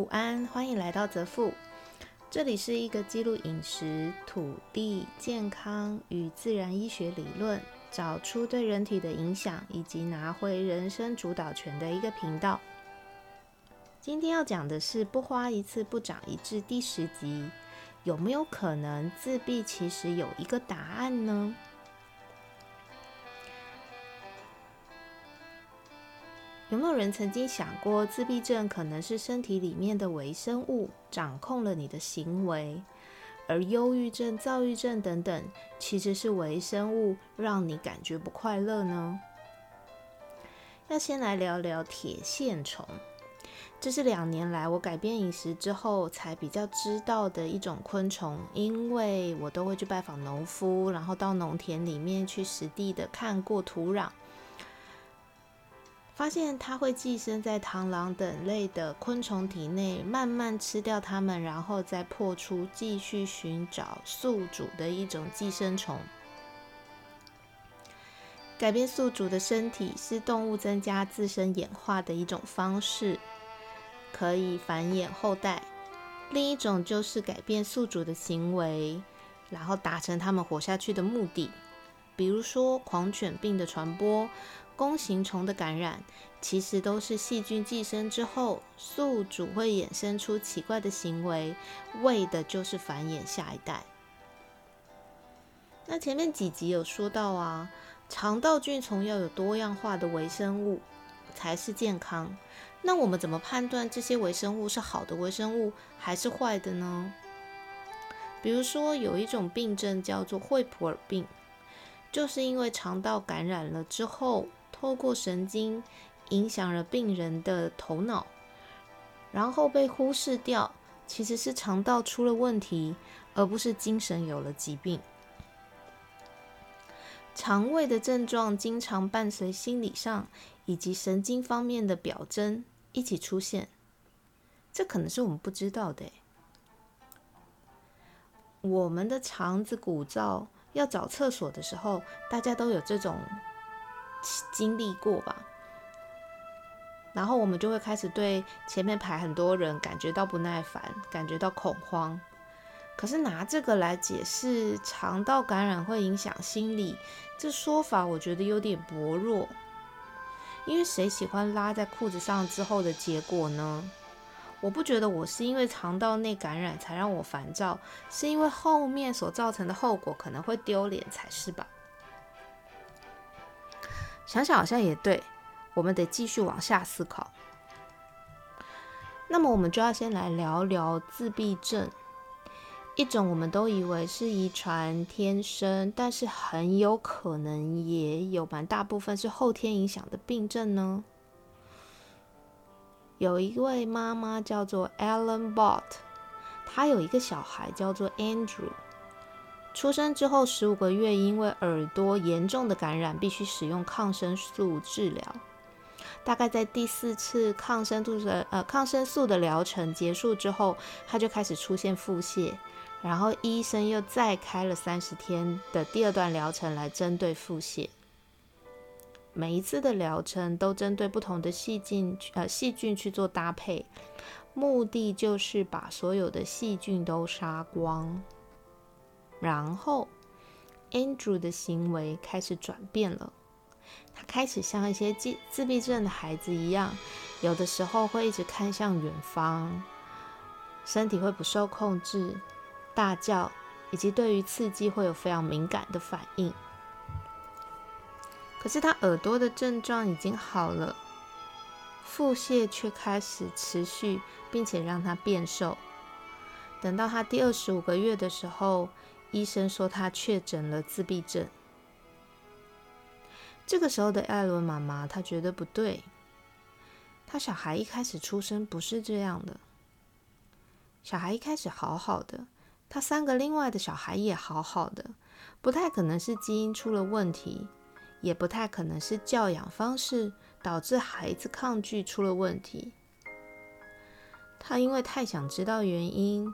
午安，欢迎来到泽富。这里是一个记录饮食、土地、健康与自然医学理论，找出对人体的影响，以及拿回人生主导权的一个频道。今天要讲的是“不花一次不长一智”第十集，有没有可能自闭其实有一个答案呢？有没有人曾经想过，自闭症可能是身体里面的微生物掌控了你的行为，而忧郁症、躁郁症等等，其实是微生物让你感觉不快乐呢？要先来聊聊铁线虫，这是两年来我改变饮食之后才比较知道的一种昆虫，因为我都会去拜访农夫，然后到农田里面去实地的看过土壤。发现它会寄生在螳螂等类的昆虫体内，慢慢吃掉它们，然后再破出，继续寻找宿主的一种寄生虫。改变宿主的身体是动物增加自身演化的一种方式，可以繁衍后代。另一种就是改变宿主的行为，然后达成他们活下去的目的。比如说狂犬病的传播。弓形虫的感染其实都是细菌寄生之后，宿主会衍生出奇怪的行为，为的就是繁衍下一代。那前面几集有说到啊，肠道菌虫要有多样化的微生物才是健康。那我们怎么判断这些微生物是好的微生物还是坏的呢？比如说有一种病症叫做惠普尔病，就是因为肠道感染了之后。透过神经影响了病人的头脑，然后被忽视掉，其实是肠道出了问题，而不是精神有了疾病。肠胃的症状经常伴随心理上以及神经方面的表征一起出现，这可能是我们不知道的。我们的肠子鼓噪，要找厕所的时候，大家都有这种。经历过吧，然后我们就会开始对前面排很多人感觉到不耐烦，感觉到恐慌。可是拿这个来解释肠道感染会影响心理，这说法我觉得有点薄弱。因为谁喜欢拉在裤子上之后的结果呢？我不觉得我是因为肠道内感染才让我烦躁，是因为后面所造成的后果可能会丢脸才是吧。想想好像也对，我们得继续往下思考。那么，我们就要先来聊聊自闭症，一种我们都以为是遗传天生，但是很有可能也有蛮大部分是后天影响的病症呢。有一位妈妈叫做 Ellen Bott，她有一个小孩叫做 Andrew。出生之后十五个月，因为耳朵严重的感染，必须使用抗生素治疗。大概在第四次抗生素的呃抗生素的疗程结束之后，他就开始出现腹泻，然后医生又再开了三十天的第二段疗程来针对腹泻。每一次的疗程都针对不同的细菌呃细菌去做搭配，目的就是把所有的细菌都杀光。然后，Andrew 的行为开始转变了。他开始像一些自自闭症的孩子一样，有的时候会一直看向远方，身体会不受控制，大叫，以及对于刺激会有非常敏感的反应。可是他耳朵的症状已经好了，腹泻却开始持续，并且让他变瘦。等到他第二十五个月的时候。医生说他确诊了自闭症。这个时候的艾伦妈妈，她觉得不对。她小孩一开始出生不是这样的，小孩一开始好好的，他三个另外的小孩也好好的，不太可能是基因出了问题，也不太可能是教养方式导致孩子抗拒出了问题。他因为太想知道原因。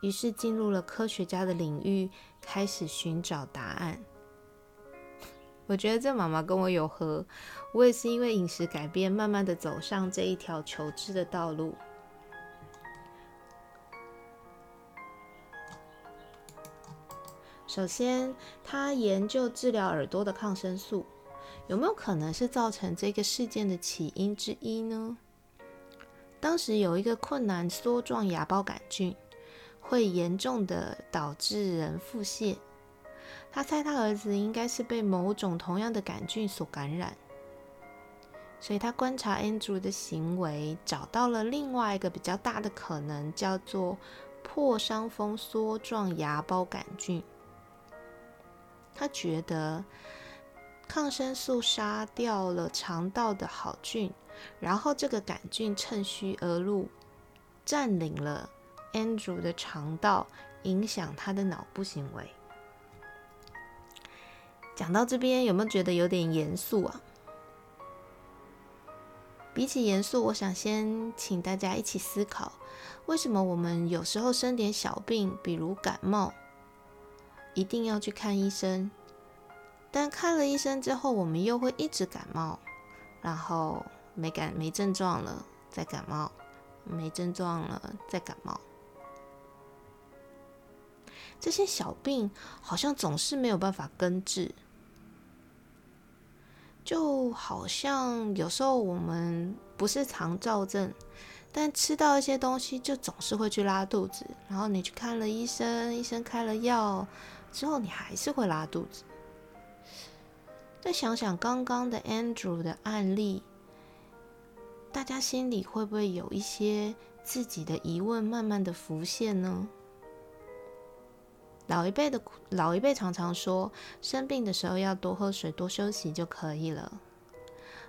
于是进入了科学家的领域开始寻找答案。我觉得这妈妈跟我有合我也是因为饮食改变慢慢的走上这一条求知的道路。首先他研究治疗耳朵的抗生素有没有可能是造成这个事件的起因之一呢？当时有一个困难梭状芽孢杆菌会严重的导致人腹泻。他猜他儿子应该是被某种同样的杆菌所感染，所以他观察 Andrew 的行为，找到了另外一个比较大的可能，叫做破伤风梭状芽孢杆菌。他觉得抗生素杀掉了肠道的好菌。然后这个杆菌趁虚而入，占领了 Andrew 的肠道，影响他的脑部行为。讲到这边，有没有觉得有点严肃啊？比起严肃，我想先请大家一起思考：为什么我们有时候生点小病，比如感冒，一定要去看医生？但看了医生之后，我们又会一直感冒，然后。没感没症状了，再感冒；没症状了，再感冒。这些小病好像总是没有办法根治，就好像有时候我们不是肠燥症，但吃到一些东西就总是会去拉肚子，然后你去看了医生，医生开了药之后，你还是会拉肚子。再想想刚刚的 Andrew 的案例。大家心里会不会有一些自己的疑问慢慢的浮现呢？老一辈的老一辈常常说，生病的时候要多喝水、多休息就可以了。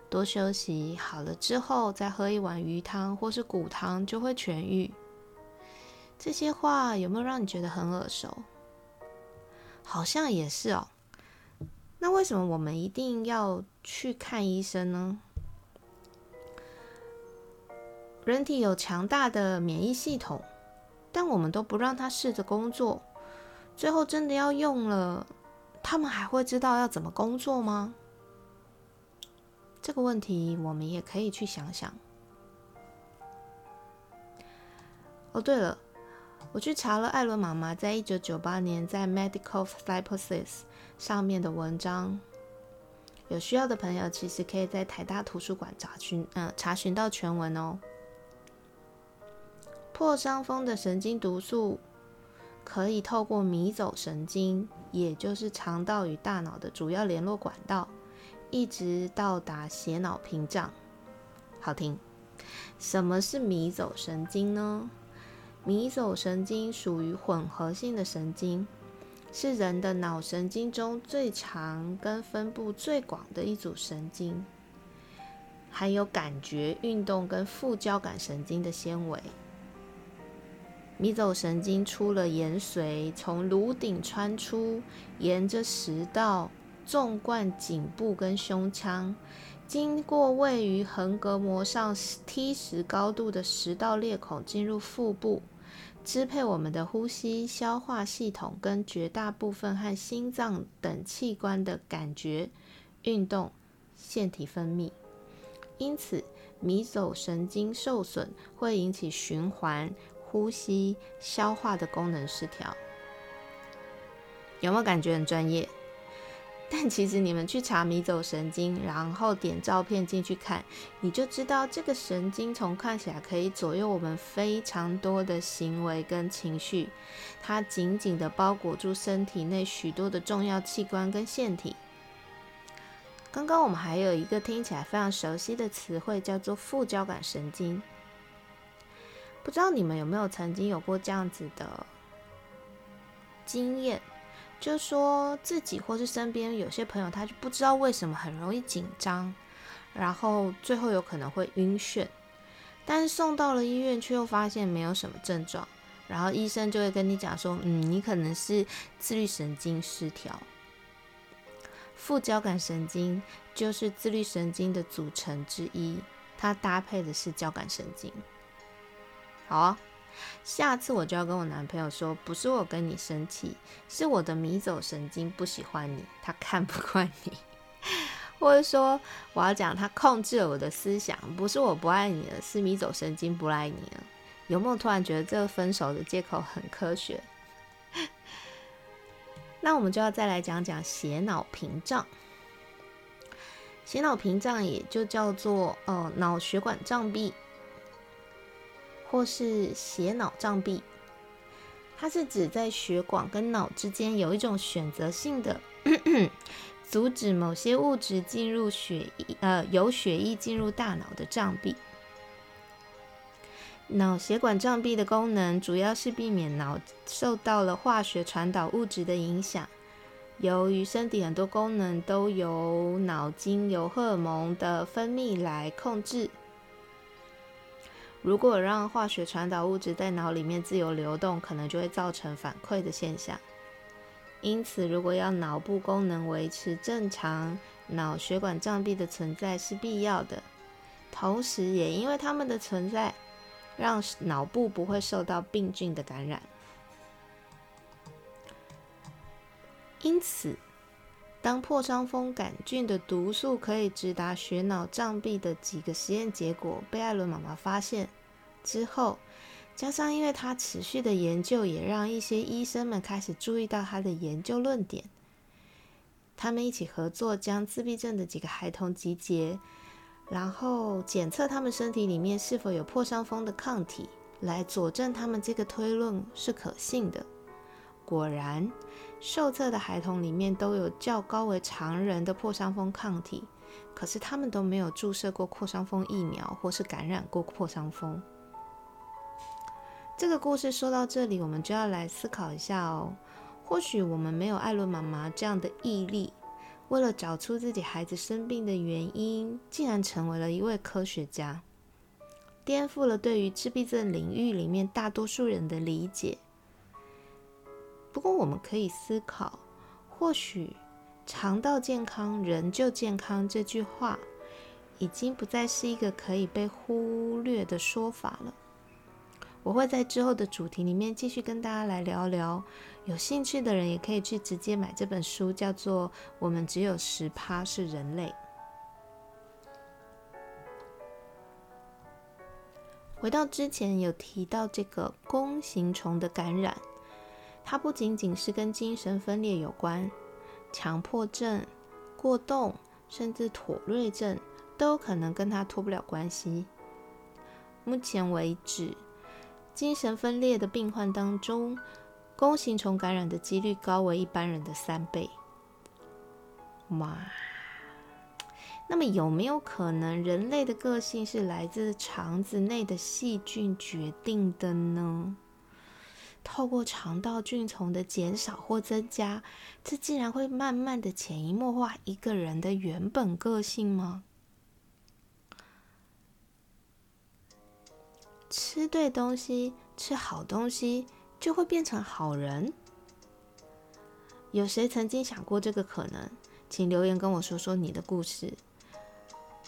多休息好了之后，再喝一碗鱼汤或是骨汤就会痊愈。这些话有没有让你觉得很耳熟？好像也是哦。那为什么我们一定要去看医生呢？人体有强大的免疫系统，但我们都不让它试着工作，最后真的要用了，他们还会知道要怎么工作吗？这个问题我们也可以去想想。哦，对了，我去查了艾伦妈妈在一九九八年在《Medical Psychosis》上面的文章，有需要的朋友其实可以在台大图书馆查询，嗯，查询到全文哦。破伤风的神经毒素可以透过迷走神经，也就是肠道与大脑的主要联络管道，一直到达血脑屏障。好听。什么是迷走神经呢？迷走神经属于混合性的神经，是人的脑神经中最长跟分布最广的一组神经，含有感觉、运动跟副交感神经的纤维。迷走神经出了延髓，从颅顶穿出，沿着食道纵贯颈部跟胸腔，经过位于横膈膜上 T 十高度的食道裂孔，进入腹部，支配我们的呼吸、消化系统跟绝大部分和心脏等器官的感觉、运动、腺体分泌。因此，迷走神经受损会引起循环。呼吸、消化的功能失调，有没有感觉很专业？但其实你们去查迷走神经，然后点照片进去看，你就知道这个神经从看起来可以左右我们非常多的行为跟情绪，它紧紧的包裹住身体内许多的重要器官跟腺体。刚刚我们还有一个听起来非常熟悉的词汇，叫做副交感神经。不知道你们有没有曾经有过这样子的经验，就说自己或是身边有些朋友，他就不知道为什么很容易紧张，然后最后有可能会晕眩，但是送到了医院却又发现没有什么症状，然后医生就会跟你讲说，嗯，你可能是自律神经失调。副交感神经就是自律神经的组成之一，它搭配的是交感神经。好，下次我就要跟我男朋友说，不是我跟你生气，是我的迷走神经不喜欢你，他看不惯你，或者说我要讲他控制了我的思想，不是我不爱你了，是迷走神经不爱你了。有没有突然觉得这个分手的借口很科学？那我们就要再来讲讲血脑屏障。血脑屏障也就叫做呃脑血管障壁，或是血脑障壁。它是指在血管跟脑之间有一种选择性的 阻止某些物质进入血液，呃，由血液进入大脑的障壁。脑血管障壁的功能主要是避免脑受到了化学传导物质的影响。由于身体很多功能都由脑经由荷尔蒙的分泌来控制，如果让化学传导物质在脑里面自由流动，可能就会造成反馈的现象。因此，如果要脑部功能维持正常，脑血管障壁的存在是必要的。同时，也因为它们的存在，让脑部不会受到病菌的感染。因此，当破伤风杆菌的毒素可以直达血脑障壁的几个实验结果被艾伦妈妈发现之后，加上因为他持续的研究，也让一些医生们开始注意到他的研究论点。他们一起合作，将自闭症的几个孩童集结，然后检测他们身体里面是否有破伤风的抗体，来佐证他们这个推论是可信的。果然。受测的孩童里面都有较高为常人的破伤风抗体，可是他们都没有注射过破伤风疫苗或是感染过破伤风。这个故事说到这里，我们就要来思考一下哦。或许我们没有艾伦妈妈这样的毅力，为了找出自己孩子生病的原因，竟然成为了一位科学家，颠覆了对于自闭症领域里面大多数人的理解。不过，我们可以思考，或许“肠道健康，人就健康”这句话，已经不再是一个可以被忽略的说法了。我会在之后的主题里面继续跟大家来聊聊。有兴趣的人也可以去直接买这本书，叫做《我们只有十趴是人类》。回到之前有提到这个弓形虫的感染。它不仅仅是跟精神分裂有关，强迫症、过动，甚至妥瑞症都可能跟它脱不了关系。目前为止，精神分裂的病患当中，弓形虫感染的几率高为一般人的三倍。哇！那么有没有可能人类的个性是来自肠子内的细菌决定的呢？透过肠道菌丛的减少或增加，这竟然会慢慢的潜移默化一个人的原本个性吗？吃对东西，吃好东西，就会变成好人？有谁曾经想过这个可能？请留言跟我说说你的故事。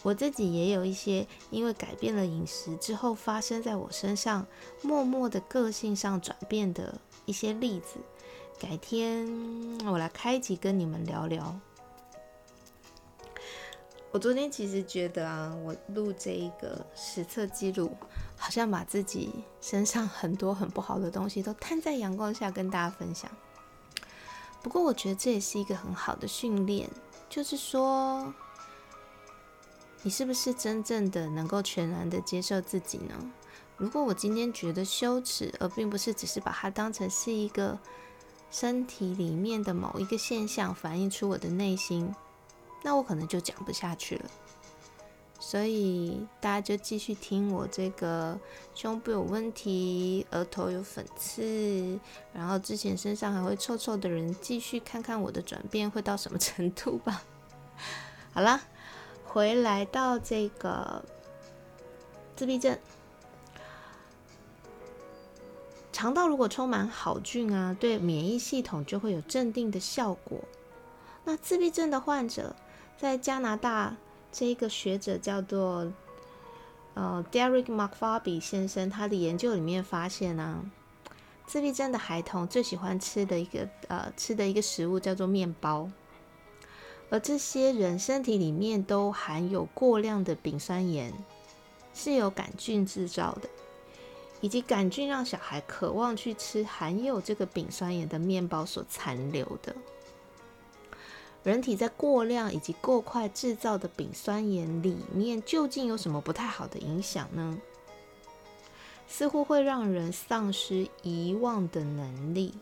我自己也有一些因为改变了饮食之后发生在我身上，默默的个性上转变的一些例子。改天我来开集跟你们聊聊。我昨天其实觉得啊，我录这一个实测记录，好像把自己身上很多很不好的东西都摊在阳光下跟大家分享。不过我觉得这也是一个很好的训练，就是说。你是不是真正的能够全然的接受自己呢？如果我今天觉得羞耻，而并不是只是把它当成是一个身体里面的某一个现象，反映出我的内心，那我可能就讲不下去了。所以大家就继续听我这个胸部有问题、额头有粉刺，然后之前身上还会臭臭的人，继续看看我的转变会到什么程度吧。好了。回来到这个自闭症，肠道如果充满好菌啊，对免疫系统就会有镇定的效果。那自闭症的患者，在加拿大这一个学者叫做呃 Derek McFarby 先生，他的研究里面发现呢，自闭症的孩童最喜欢吃的一个呃吃的一个食物叫做面包。而这些人身体里面都含有过量的丙酸盐，是由杆菌制造的。以及杆菌让小孩渴望去吃含有这个丙酸盐的面包所残留的。人体在过量以及过快制造的丙酸盐里面，究竟有什么不太好的影响呢？似乎会让人丧失遗忘的能力。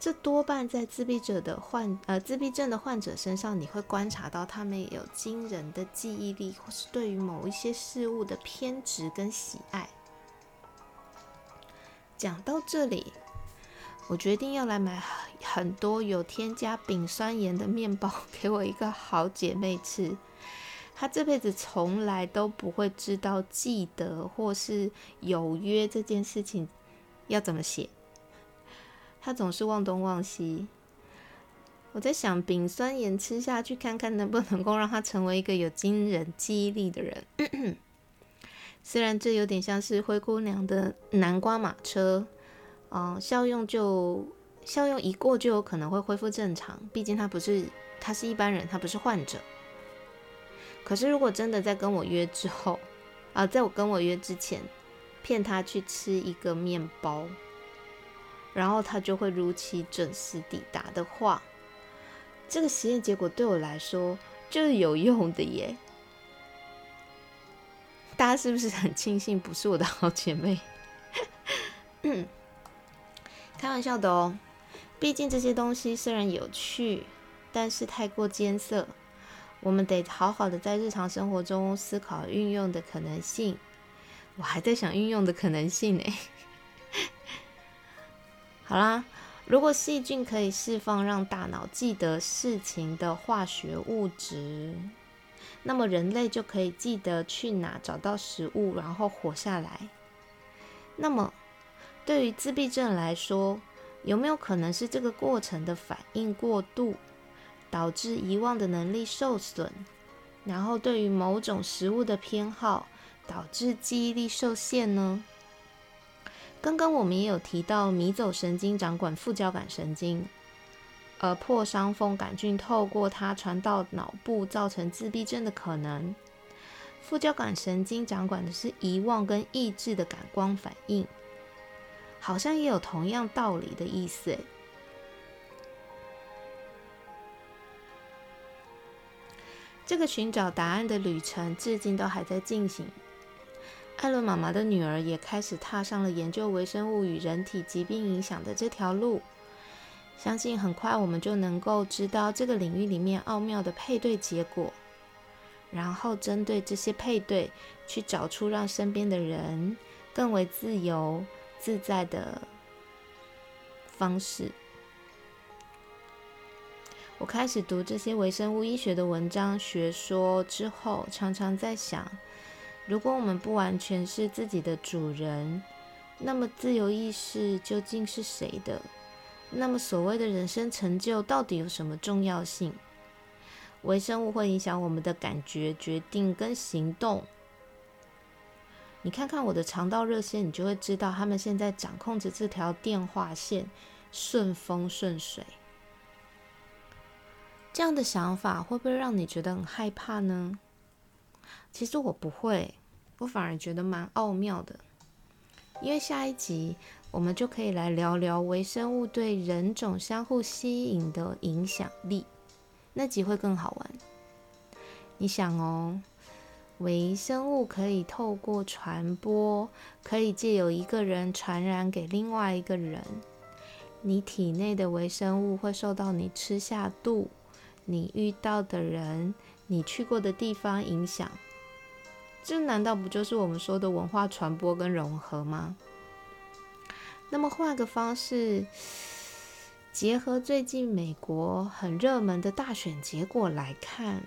这多半在自闭者的患呃自闭症的患者身上，你会观察到他们有惊人的记忆力，或是对于某一些事物的偏执跟喜爱。讲到这里，我决定要来买很多有添加丙酸盐的面包给我一个好姐妹吃。她这辈子从来都不会知道记得或是有约这件事情要怎么写。他总是忘东忘西。我在想，丙酸盐吃下去，看看能不能够让他成为一个有惊人记忆力的人。虽然这有点像是灰姑娘的南瓜马车，嗯，效用就效用一过就有可能会恢复正常。毕竟他不是，他是一般人，他不是患者。可是如果真的在跟我约之后，啊，在我跟我约之前，骗他去吃一个面包。然后他就会如期准时抵达的话，这个实验结果对我来说就是有用的耶。大家是不是很庆幸不是我的好姐妹？开玩笑的哦，毕竟这些东西虽然有趣，但是太过艰涩，我们得好好的在日常生活中思考运用的可能性。我还在想运用的可能性呢。好啦，如果细菌可以释放让大脑记得事情的化学物质，那么人类就可以记得去哪找到食物，然后活下来。那么，对于自闭症来说，有没有可能是这个过程的反应过度，导致遗忘的能力受损，然后对于某种食物的偏好，导致记忆力受限呢？刚刚我们也有提到迷走神经掌管副交感神经，而破伤风杆菌透过它传到脑部，造成自闭症的可能。副交感神经掌管的是遗忘跟抑制的感光反应，好像也有同样道理的意思。这个寻找答案的旅程至今都还在进行。艾伦妈妈的女儿也开始踏上了研究微生物与人体疾病影响的这条路。相信很快我们就能够知道这个领域里面奥妙的配对结果，然后针对这些配对去找出让身边的人更为自由自在的方式。我开始读这些微生物医学的文章学说之后，常常在想。如果我们不完全是自己的主人，那么自由意识究竟是谁的？那么所谓的人生成就到底有什么重要性？微生物会影响我们的感觉、决定跟行动。你看看我的肠道热线，你就会知道他们现在掌控着这条电话线，顺风顺水。这样的想法会不会让你觉得很害怕呢？其实我不会。我反而觉得蛮奥妙的，因为下一集我们就可以来聊聊微生物对人种相互吸引的影响力，那集会更好玩。你想哦，微生物可以透过传播，可以借由一个人传染给另外一个人，你体内的微生物会受到你吃下肚、你遇到的人、你去过的地方影响。这难道不就是我们说的文化传播跟融合吗？那么换个方式，结合最近美国很热门的大选结果来看，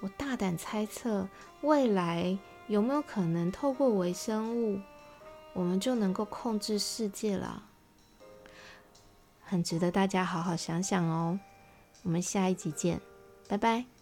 我大胆猜测，未来有没有可能透过微生物，我们就能够控制世界了？很值得大家好好想想哦。我们下一集见，拜拜。